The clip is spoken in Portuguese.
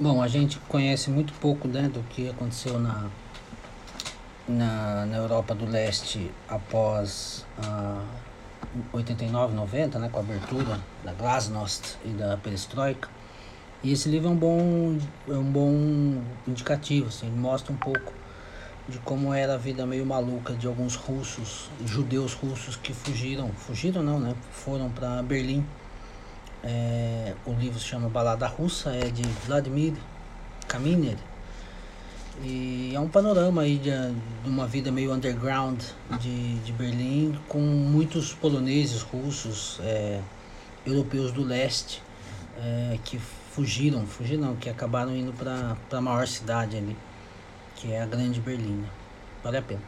Bom, a gente conhece muito pouco né, do que aconteceu na, na, na Europa do Leste após a 89, 90, né, com a abertura da Glasnost e da Perestroika. E esse livro é um bom, é um bom indicativo, assim, mostra um pouco de como era a vida meio maluca de alguns russos, judeus russos que fugiram, fugiram não, né, foram para Berlim é, o livro se chama Balada Russa, é de Vladimir Kaminer. E é um panorama aí de, de uma vida meio underground de, de Berlim, com muitos poloneses, russos, é, europeus do leste, é, que fugiram, fugiram, que acabaram indo para a maior cidade ali, que é a Grande Berlim. Vale a pena.